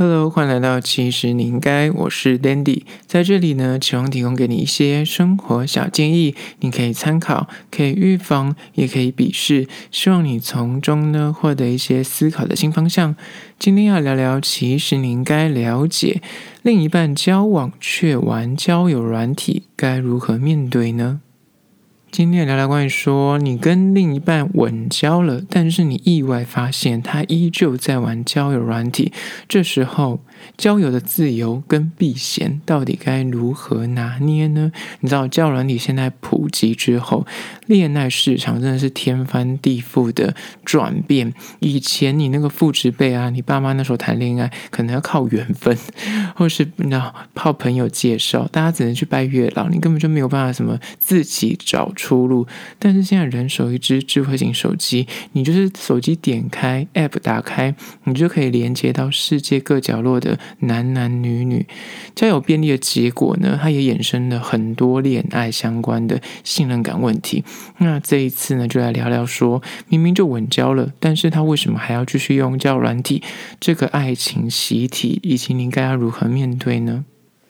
Hello，欢迎来到其实你应该，我是 Dandy，在这里呢，期望提供给你一些生活小建议，你可以参考，可以预防，也可以鄙视，希望你从中呢获得一些思考的新方向。今天要聊聊，其实你应该了解，另一半交往却玩交友软体，该如何面对呢？今天聊聊关于说，你跟另一半稳交了，但是你意外发现他依旧在玩交友软体，这时候。交友的自由跟避嫌到底该如何拿捏呢？你知道，交友软体现在普及之后，恋爱市场真的是天翻地覆的转变。以前你那个父执辈啊，你爸妈那时候谈恋爱可能要靠缘分，或是那靠朋友介绍，大家只能去拜月老，你根本就没有办法什么自己找出路。但是现在人手一只智慧型手机，你就是手机点开 App 打开，你就可以连接到世界各角落的。男男女女交友便利的结果呢，它也衍生了很多恋爱相关的信任感问题。那这一次呢，就来聊聊说，明明就稳交了，但是他为什么还要继续用交软体？这个爱情习题，以及你应该要如何面对呢？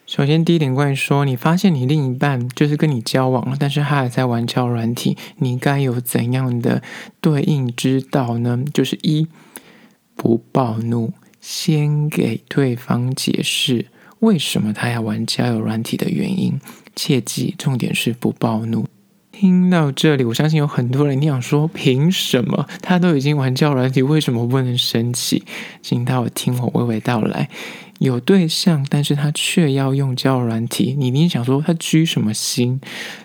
首先，第一点关于说，你发现你另一半就是跟你交往了，但是他还在玩交软体，你该有怎样的对应之道呢？就是一，不暴怒。先给对方解释为什么他要玩交友软体的原因，切记重点是不暴怒。听到这里，我相信有很多人你想说，凭什么他都已经玩交友软体，为什么不能生气？请到我听我娓娓道来。有对象，但是他却要用交友软体，你一定想说他居什么心？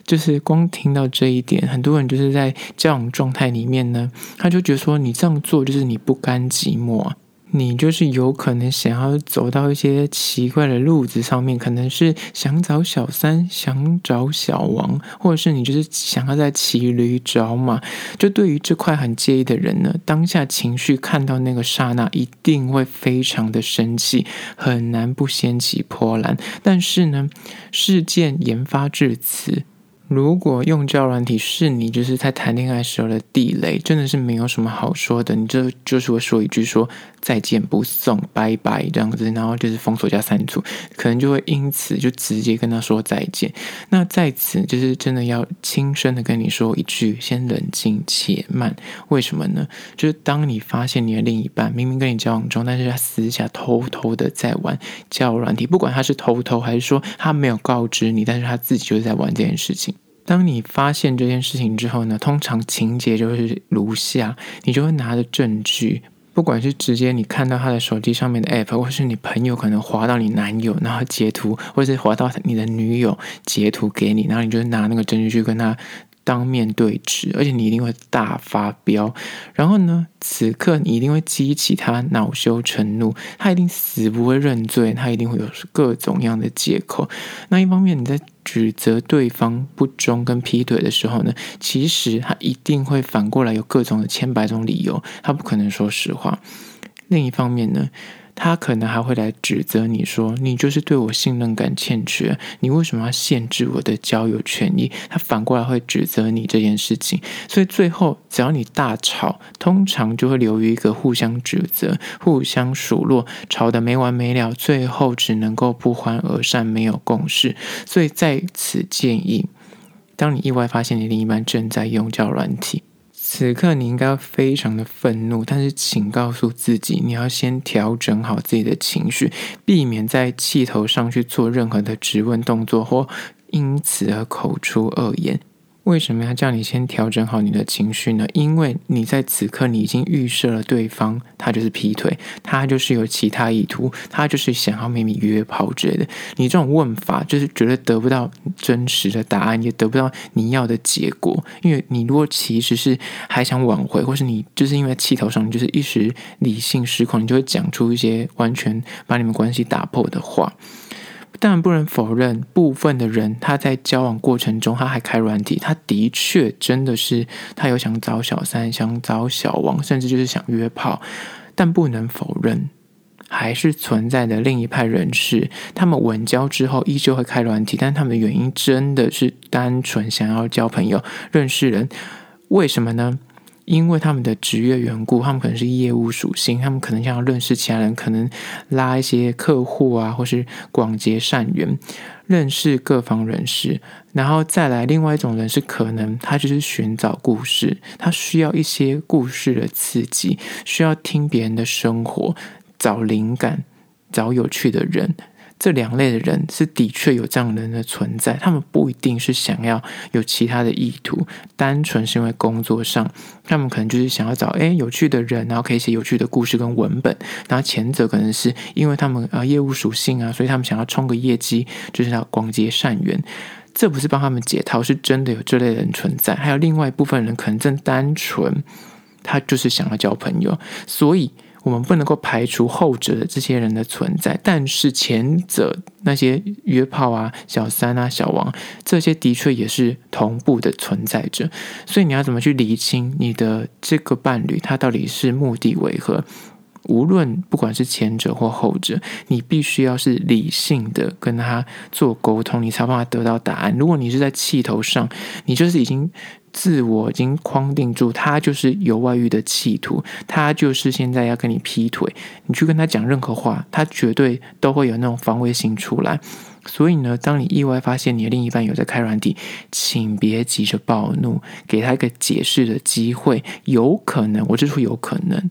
就是光听到这一点，很多人就是在交往状态里面呢，他就觉得说你这样做就是你不甘寂寞。你就是有可能想要走到一些奇怪的路子上面，可能是想找小三，想找小王，或者是你就是想要在骑驴找马。就对于这块很介意的人呢，当下情绪看到那个刹那，一定会非常的生气，很难不掀起波澜。但是呢，事件研发至此。如果用交软体是你就是在谈恋爱时候的地雷，真的是没有什么好说的。你这就是会说一句说再见不送，拜拜这样子，然后就是封锁加删除，可能就会因此就直接跟他说再见。那在此就是真的要轻声的跟你说一句，先冷静且慢。为什么呢？就是当你发现你的另一半明明跟你交往中，但是他私下偷偷的在玩交软体，不管他是偷偷还是说他没有告知你，但是他自己就是在玩这件事情。当你发现这件事情之后呢，通常情节就是如下：你就会拿着证据，不管是直接你看到他的手机上面的 app，或是你朋友可能滑到你男友，然后截图，或者是滑到你的女友截图给你，然后你就拿那个证据去跟他当面对质，而且你一定会大发飙。然后呢，此刻你一定会激起他恼羞成怒，他一定死不会认罪，他一定会有各种样的借口。那一方面你在。指责对方不忠跟劈腿的时候呢，其实他一定会反过来有各种的千百种理由，他不可能说实话。另一方面呢，他可能还会来指责你说，你就是对我信任感欠缺，你为什么要限制我的交友权益？他反过来会指责你这件事情，所以最后只要你大吵，通常就会流于一个互相指责、互相数落，吵得没完没了，最后只能够不欢而散，没有共识。所以在此建议，当你意外发现你另一半正在用交软体。此刻你应该非常的愤怒，但是请告诉自己，你要先调整好自己的情绪，避免在气头上去做任何的质问动作，或因此而口出恶言。为什么要叫你先调整好你的情绪呢？因为你在此刻你已经预设了对方，他就是劈腿，他就是有其他意图，他就是想要秘密约炮之类的。你这种问法就是绝对得不到真实的答案，也得不到你要的结果。因为你如果其实是还想挽回，或是你就是因为气头上，你就是一时理性失控，你就会讲出一些完全把你们关系打破的话。但不能否认，部分的人他在交往过程中，他还开软体，他的确真的是他有想找小三，想找小王，甚至就是想约炮。但不能否认，还是存在的另一派人士，他们稳交之后依旧会开软体，但他们的原因真的是单纯想要交朋友、认识人。为什么呢？因为他们的职业缘故，他们可能是业务属性，他们可能想要认识其他人，可能拉一些客户啊，或是广结善缘，认识各方人士。然后再来，另外一种人是可能他就是寻找故事，他需要一些故事的刺激，需要听别人的生活，找灵感，找有趣的人。这两类的人是的确有这样的人的存在，他们不一定是想要有其他的意图，单纯是因为工作上，他们可能就是想要找诶有趣的人，然后可以写有趣的故事跟文本。然后前者可能是因为他们啊业务属性啊，所以他们想要冲个业绩，就是要广结善缘。这不是帮他们解套，是真的有这类人存在。还有另外一部分人可能正单纯，他就是想要交朋友，所以。我们不能够排除后者的这些人的存在，但是前者那些约炮啊、小三啊、小王，这些的确也是同步的存在着。所以你要怎么去厘清你的这个伴侣，他到底是目的为何？无论不管是前者或后者，你必须要是理性的跟他做沟通，你才有办法得到答案。如果你是在气头上，你就是已经。自我已经框定住，他就是有外遇的企图，他就是现在要跟你劈腿。你去跟他讲任何话，他绝对都会有那种防卫心出来。所以呢，当你意外发现你的另一半有在开软体，请别急着暴怒，给他一个解释的机会。有可能，我就说有可能，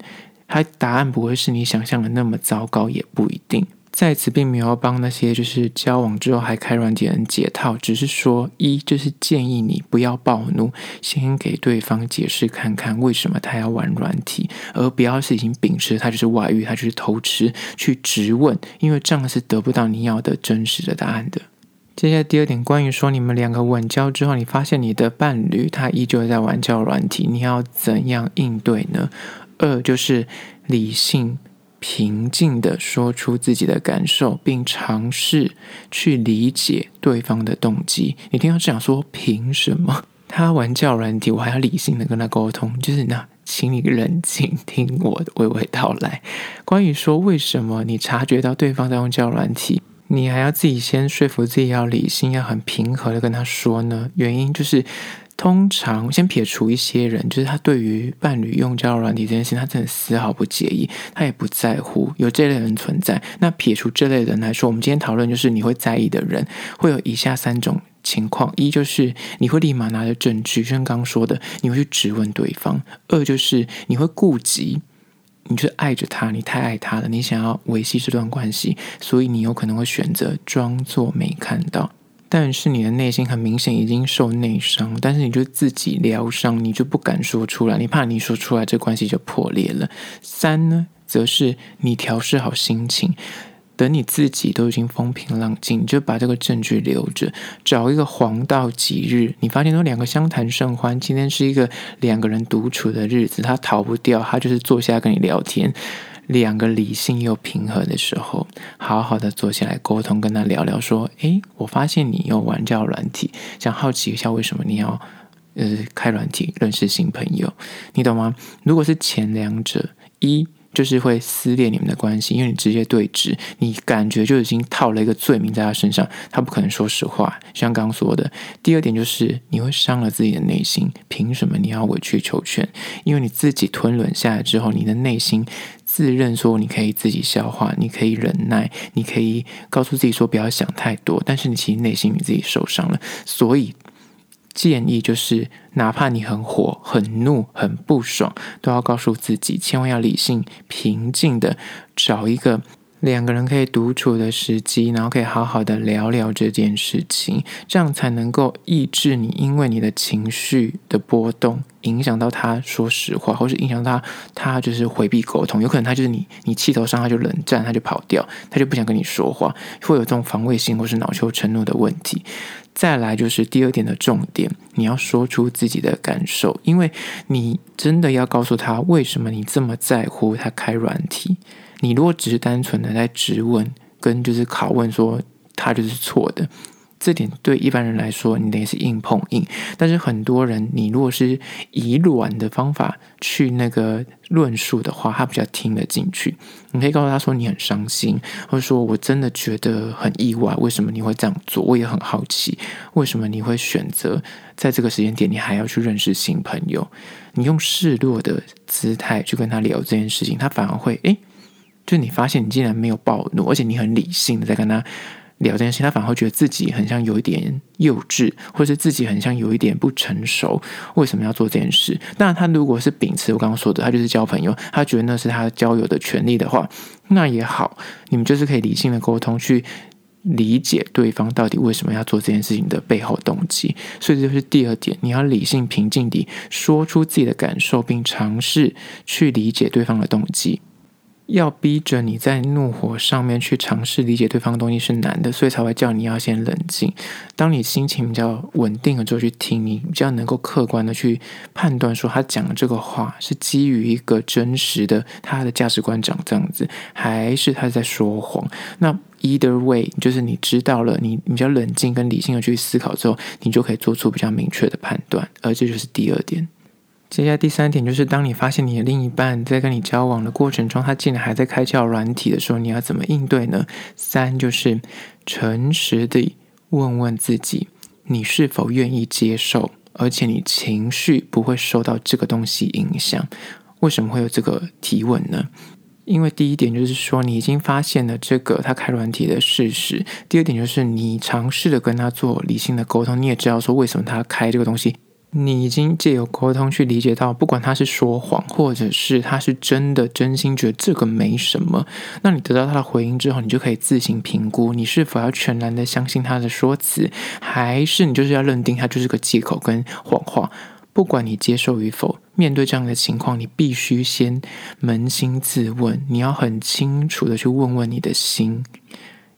他答案不会是你想象的那么糟糕，也不一定。在此并没有帮那些就是交往之后还开软体的人解套，只是说一就是建议你不要暴怒，先给对方解释看看为什么他要玩软体，而不要是已经秉持他就是外遇，他就是偷吃去质问，因为这样是得不到你要的真实的答案的。接下来第二点，关于说你们两个稳交之后，你发现你的伴侣他依旧在玩交软体，你要怎样应对呢？二就是理性。平静地说出自己的感受，并尝试去理解对方的动机。你听到这样说，凭什么 他玩叫软体，我还要理性的跟他沟通？就是那，请你冷静听我娓娓道来。关于说为什么你察觉到对方在用叫软体，你还要自己先说服自己要理性，要很平和的跟他说呢？原因就是。通常先撇除一些人，就是他对于伴侣用交友软体这件事情，他真的丝毫不介意，他也不在乎有这类人存在。那撇除这类人来说，我们今天讨论就是你会在意的人，会有以下三种情况：一就是你会立马拿着证据，就像刚刚说的，你会去质问对方；二就是你会顾及，你就是爱着他，你太爱他了，你想要维系这段关系，所以你有可能会选择装作没看到。但是你的内心很明显已经受内伤，但是你就自己疗伤，你就不敢说出来，你怕你说出来这关系就破裂了。三呢，则是你调试好心情，等你自己都已经风平浪静，你就把这个证据留着，找一个黄道吉日，你发现说两个相谈甚欢，今天是一个两个人独处的日子，他逃不掉，他就是坐下跟你聊天。两个理性又平和的时候，好好的坐下来沟通，跟他聊聊，说：“诶，我发现你有玩这软体，想好奇一下为什么你要呃开软体认识新朋友，你懂吗？如果是前两者，一。”就是会撕裂你们的关系，因为你直接对质，你感觉就已经套了一个罪名在他身上，他不可能说实话。像刚刚说的，第二点就是你会伤了自己的内心。凭什么你要委曲求全？因为你自己吞忍下来之后，你的内心自认说你可以自己消化，你可以忍耐，你可以告诉自己说不要想太多，但是你其实内心你自己受伤了，所以。建议就是，哪怕你很火、很怒、很不爽，都要告诉自己，千万要理性、平静的找一个两个人可以独处的时机，然后可以好好的聊聊这件事情，这样才能够抑制你因为你的情绪的波动，影响到他说实话，或是影响他他就是回避沟通。有可能他就是你，你气头上他就冷战，他就跑掉，他就不想跟你说话，会有这种防卫性或是恼羞成怒的问题。再来就是第二点的重点，你要说出自己的感受，因为你真的要告诉他为什么你这么在乎他开软体。你如果只是单纯的在质问跟就是拷问说他就是错的，这点对一般人来说，你等于是硬碰硬。但是很多人，你如果是以软的方法去那个论述的话，他比较听得进去。你可以告诉他说你很伤心，或者说我真的觉得很意外，为什么你会这样做？我也很好奇，为什么你会选择在这个时间点，你还要去认识新朋友？你用示弱的姿态去跟他聊这件事情，他反而会诶，就你发现你竟然没有暴怒，而且你很理性的在跟他。聊这件事，他反而会觉得自己很像有一点幼稚，或是自己很像有一点不成熟。为什么要做这件事？那他如果是秉持我刚刚说的，他就是交朋友，他觉得那是他交友的权利的话，那也好，你们就是可以理性的沟通，去理解对方到底为什么要做这件事情的背后动机。所以这就是第二点，你要理性平静地说出自己的感受，并尝试去理解对方的动机。要逼着你在怒火上面去尝试理解对方的东西是难的，所以才会叫你要先冷静。当你心情比较稳定了之后去听，你比较能够客观的去判断说他讲的这个话是基于一个真实的他的价值观长这样子，还是他在说谎。那 either way，就是你知道了，你比较冷静跟理性的去思考之后，你就可以做出比较明确的判断。而这就是第二点。接下来第三点就是，当你发现你的另一半在跟你交往的过程中，他竟然还在开窍软体的时候，你要怎么应对呢？三就是诚实地问问自己，你是否愿意接受，而且你情绪不会受到这个东西影响。为什么会有这个提问呢？因为第一点就是说，你已经发现了这个他开软体的事实；第二点就是你尝试着跟他做理性的沟通，你也知道说为什么他开这个东西。你已经借由沟通去理解到，不管他是说谎，或者是他是真的真心觉得这个没什么，那你得到他的回应之后，你就可以自行评估，你是否要全然的相信他的说辞，还是你就是要认定他就是个借口跟谎话。不管你接受与否，面对这样的情况，你必须先扪心自问，你要很清楚的去问问你的心。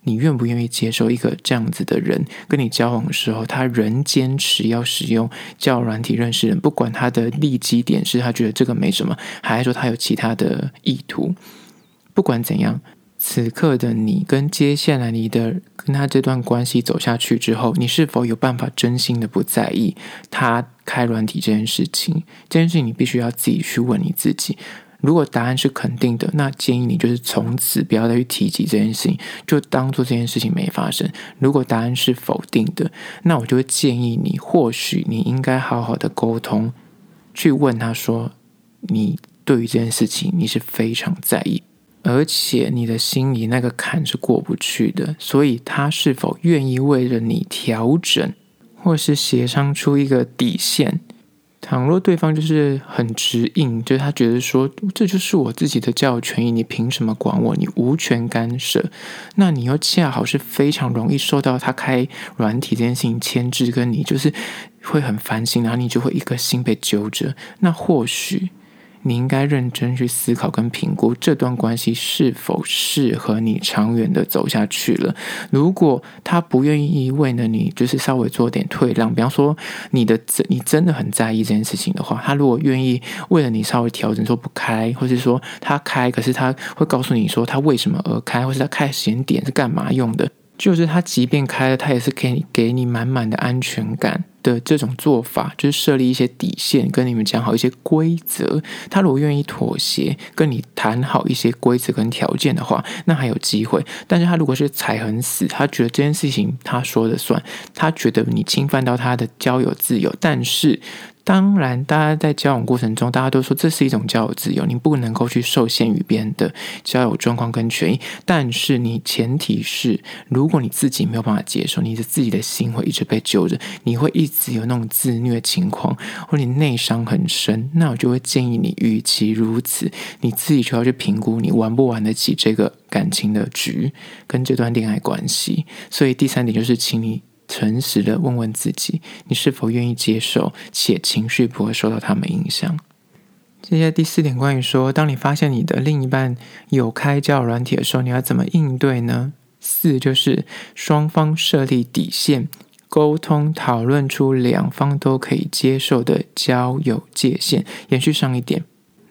你愿不愿意接受一个这样子的人跟你交往的时候，他仍坚持要使用交友软体认识人，不管他的利基点是他觉得这个没什么，还是说他有其他的意图。不管怎样，此刻的你跟接下来你的跟他这段关系走下去之后，你是否有办法真心的不在意他开软体这件事情？这件事情你必须要自己去问你自己。如果答案是肯定的，那建议你就是从此不要再去提及这件事情，就当做这件事情没发生。如果答案是否定的，那我就会建议你，或许你应该好好的沟通，去问他说，你对于这件事情你是非常在意，而且你的心里那个坎是过不去的，所以他是否愿意为了你调整，或是协商出一个底线？倘若对方就是很直硬，就是他觉得说，这就是我自己的教育权益，你凭什么管我？你无权干涉。那你又恰好是非常容易受到他开软体这件事情牵制，跟你就是会很烦心，然后你就会一颗心被揪着。那或许。你应该认真去思考跟评估这段关系是否适合你长远的走下去了。如果他不愿意为了你，就是稍微做点退让，比方说你的真你真的很在意这件事情的话，他如果愿意为了你稍微调整，说不开，或是说他开，可是他会告诉你说他为什么而开，或是他开时间点是干嘛用的，就是他即便开了，他也是可以给你满满的安全感。的这种做法，就是设立一些底线，跟你们讲好一些规则。他如果愿意妥协，跟你谈好一些规则跟条件的话，那还有机会。但是他如果是踩很死，他觉得这件事情他说了算，他觉得你侵犯到他的交友自由，但是。当然，大家在交往过程中，大家都说这是一种交友自由，你不能够去受限于别人的交友状况跟权益。但是，你前提是，如果你自己没有办法接受，你的自己的心会一直被揪着，你会一直有那种自虐情况，或你内伤很深，那我就会建议你，与其如此，你自己就要去评估你玩不玩得起这个感情的局跟这段恋爱关系。所以，第三点就是，请你。诚实的问问自己，你是否愿意接受，且情绪不会受到他们影响。接下来第四点，关于说，当你发现你的另一半有开交友软体的时候，你要怎么应对呢？四就是双方设立底线，沟通讨论出两方都可以接受的交友界限。延续上一点，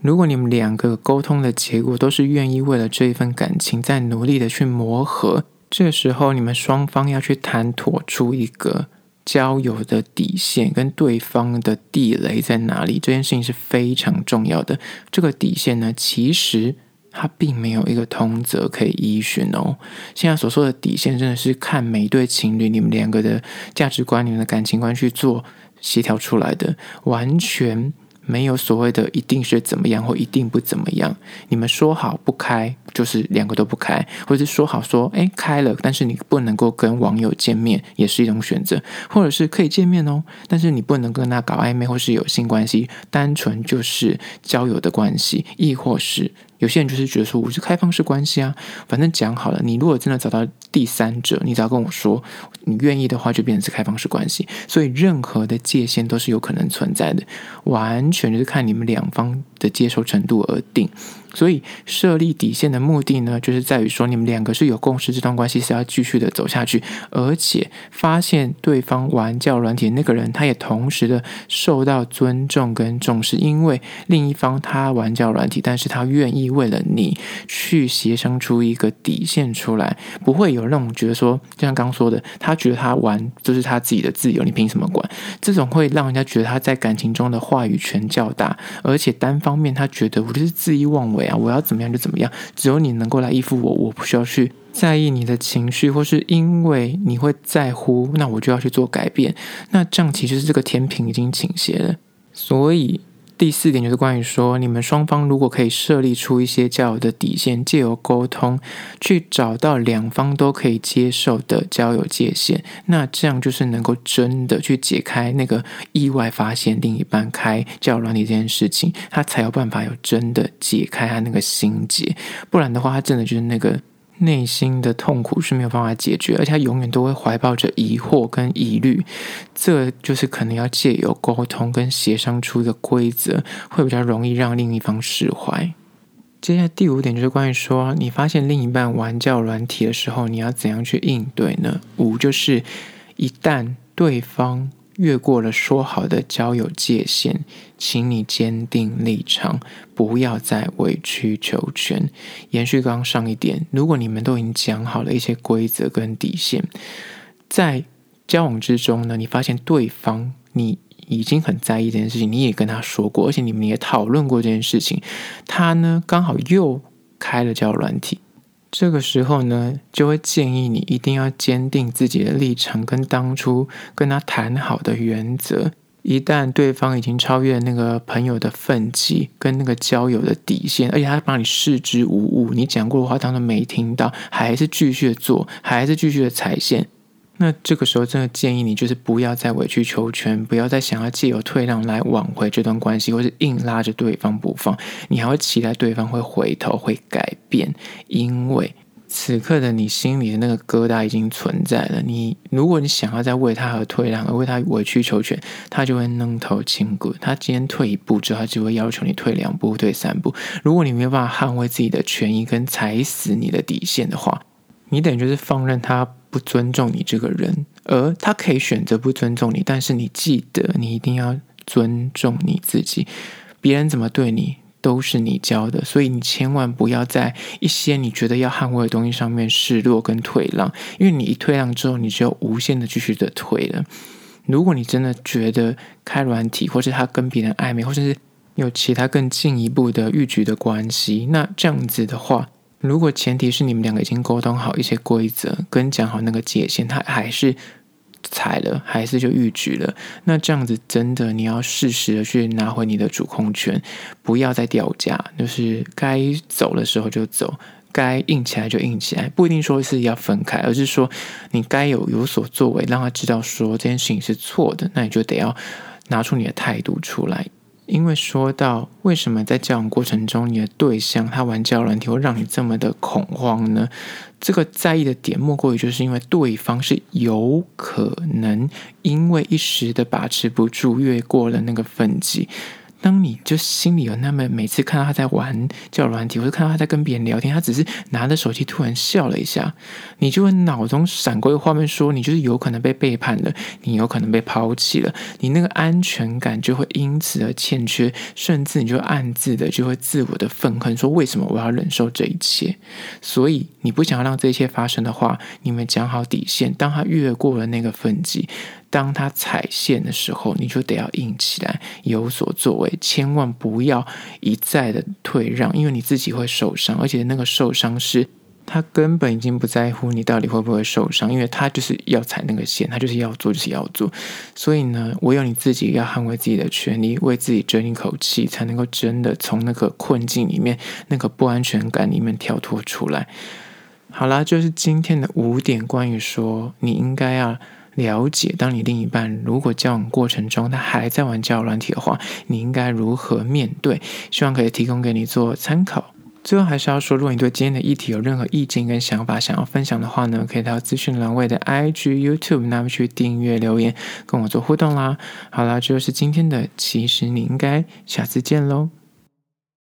如果你们两个沟通的结果都是愿意为了这一份感情在努力的去磨合。这时候你们双方要去谈妥出一个交友的底线，跟对方的地雷在哪里，这件事情是非常重要的。这个底线呢，其实。它并没有一个通则可以依循哦。现在所说的底线，真的是看每一对情侣，你们两个的价值观、你们的感情观去做协调出来的，完全。没有所谓的一定学怎么样或一定不怎么样，你们说好不开就是两个都不开，或者是说好说哎开了，但是你不能够跟网友见面也是一种选择，或者是可以见面哦，但是你不能跟他搞暧昧或是有性关系，单纯就是交友的关系，亦或是有些人就是觉得说我是开放式关系啊，反正讲好了，你如果真的找到第三者，你只要跟我说你愿意的话，就变成是开放式关系，所以任何的界限都是有可能存在的，完全就是看你们两方的接受程度而定。所以设立底线的目的呢，就是在于说你们两个是有共识，这段关系是要继续的走下去，而且发现对方玩交友软体那个人，他也同时的受到尊重跟重视，因为另一方他玩交友软体，但是他愿意为了你去协商出一个底线出来，不会有那种觉得说，就像刚说的，他觉得他玩就是他自己的自由，你凭什么管？这种会让人家觉得他在感情中的话语权较大，而且单方面他觉得我就是恣意妄为。我要怎么样就怎么样，只有你能够来依附我，我不需要去在意你的情绪，或是因为你会在乎，那我就要去做改变。那这样其实是这个天平已经倾斜了，所以。第四点就是关于说，你们双方如果可以设立出一些交友的底线，借由沟通去找到两方都可以接受的交友界限，那这样就是能够真的去解开那个意外发现另一半开交友软体这件事情，他才有办法有真的解开他那个心结，不然的话，他真的就是那个。内心的痛苦是没有办法解决，而且他永远都会怀抱着疑惑跟疑虑，这就是可能要借由沟通跟协商出的规则，会比较容易让另一方释怀。接下来第五点就是关于说，你发现另一半玩交友软体的时候，你要怎样去应对呢？五就是一旦对方。越过了说好的交友界限，请你坚定立场，不要再委曲求全。延续刚刚上一点，如果你们都已经讲好了一些规则跟底线，在交往之中呢，你发现对方你已经很在意这件事情，你也跟他说过，而且你们也讨论过这件事情，他呢刚好又开了交友软体。这个时候呢，就会建议你一定要坚定自己的立场，跟当初跟他谈好的原则。一旦对方已经超越那个朋友的分际，跟那个交友的底线，而且他把你视之无物，你讲过的话当做没听到，还是继续做，还是继续的踩线。那这个时候，真的建议你就是不要再委曲求全，不要再想要借由退让来挽回这段关系，或是硬拉着对方不放。你还会期待对方会回头、会改变，因为此刻的你心里的那个疙瘩已经存在了。你如果你想要再为他而退让，而为他委曲求全，他就会愣头青骨。他今天退一步之后，他就会要求你退两步、退三步。如果你没有办法捍卫自己的权益跟踩死你的底线的话，你等于就是放任他。不尊重你这个人，而他可以选择不尊重你，但是你记得，你一定要尊重你自己。别人怎么对你，都是你教的，所以你千万不要在一些你觉得要捍卫的东西上面示弱跟退让，因为你一退让之后，你就无限的继续的退了。如果你真的觉得开软体，或是他跟别人暧昧，或者是有其他更进一步的逾矩的关系，那这样子的话。如果前提是你们两个已经沟通好一些规则，跟讲好那个界限，他还是踩了，还是就逾矩了，那这样子真的你要适时的去拿回你的主控权，不要再掉价，就是该走的时候就走，该硬起来就硬起来，不一定说是要分开，而是说你该有有所作为，让他知道说这件事情是错的，那你就得要拿出你的态度出来。因为说到为什么在交往过程中，你的对象他玩交软体会让你这么的恐慌呢？这个在意的点莫过于就是因为对方是有可能因为一时的把持不住，越过了那个分际，当你就心里有那么每次看到他在玩叫软体，或者看到他在跟别人聊天，他只是拿着手机突然笑了一下，你就会脑中闪过一个画面，说你就是有可能被背叛了，你有可能被抛弃了，你那个安全感就会因此而欠缺，甚至你就暗自的就会自我的愤恨，说为什么我要忍受这一切？所以你不想要让这一切发生的话，你们讲好底线，当他越过了那个分际。当他踩线的时候，你就得要硬起来，有所作为，千万不要一再的退让，因为你自己会受伤，而且那个受伤是他根本已经不在乎你到底会不会受伤，因为他就是要踩那个线，他就是要做，就是要做。所以呢，唯有你自己要捍卫自己的权利，为自己争一口气，才能够真的从那个困境里面、那个不安全感里面跳脱出来。好啦，就是今天的五点关于说你应该要。了解，当你另一半如果交往过程中他还在玩交友软体的话，你应该如何面对？希望可以提供给你做参考。最后还是要说，如果你对今天的议题有任何意见跟想法想要分享的话呢，可以到资讯栏位的 IG、YouTube 那边去订阅留言，跟我做互动啦。好啦，这就是今天的，其实你应该下次见喽。